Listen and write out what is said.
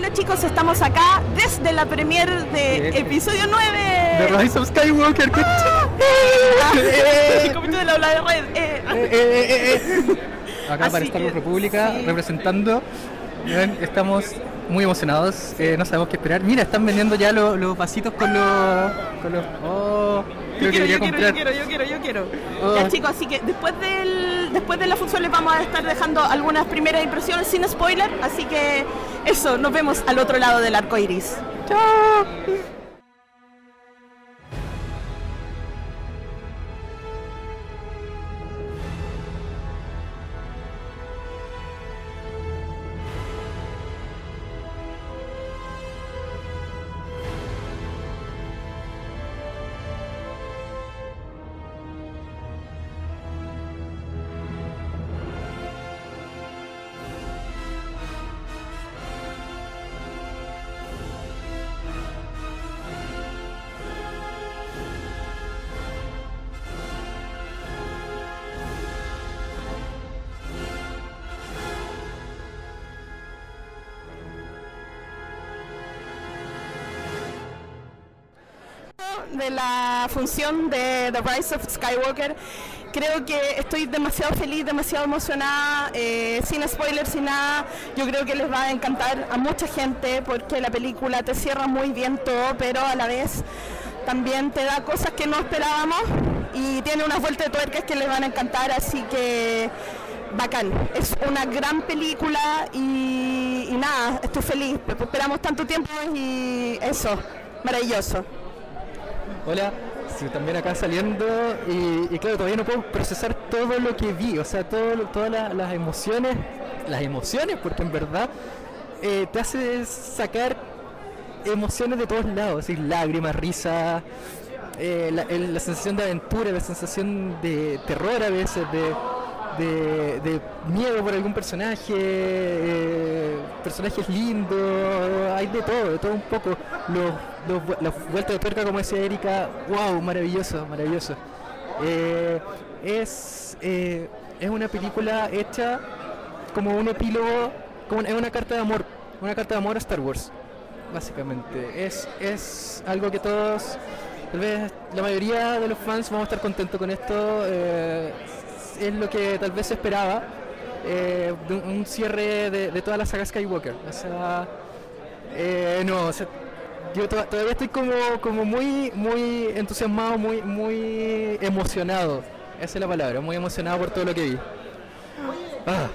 Hola chicos, estamos acá desde la premier de episodio 9 de Rise of Skywalker. El comité de la ola de red. eh. Acá Así para Star Wars República sí. representando. Estamos muy emocionados, eh, no sabemos qué esperar. Mira, están vendiendo ya los, los vasitos con los. Con los oh, Yo quiero, yo quiero, yo quiero, yo quiero, yo quiero. Oh. Ya chicos, así que después del después de la función les vamos a estar dejando algunas primeras impresiones sin spoiler, así que eso, nos vemos al otro lado del arco iris. Chao. De la función de The Rise of Skywalker. Creo que estoy demasiado feliz, demasiado emocionada, eh, sin spoilers, sin nada. Yo creo que les va a encantar a mucha gente porque la película te cierra muy bien todo, pero a la vez también te da cosas que no esperábamos y tiene unas vueltas de tuercas que les van a encantar, así que bacán. Es una gran película y, y nada, estoy feliz. Esperamos tanto tiempo y eso, maravilloso. Hola, también acá saliendo y, y claro, todavía no puedo procesar todo lo que vi, o sea, todo, todas la- las emociones, las emociones, porque en verdad eh, te hace sacar emociones de todos lados, así, lágrimas, risas, eh, la, la sensación de aventura, la sensación de terror a veces, de, de, miedo por algún personaje, eh, personajes lindos, hay de todo, de todo un poco. Los, los vueltas de tuerca, como decía Erika, wow, maravilloso, maravilloso. Eh, es, eh, es una película hecha como un epílogo, como es una carta de amor, una carta de amor a Star Wars, básicamente. Es, es algo que todos, tal vez la mayoría de los fans vamos a estar contentos con esto. eh, es lo que tal vez se esperaba. eh, de un, cierre de, de toda la saga Skywalker. O sea, eh, no, o sea, yo to- todavía estoy como, como muy, muy entusiasmado, muy, muy emocionado. Esa es la palabra, muy emocionado por todo lo que vi. Ah.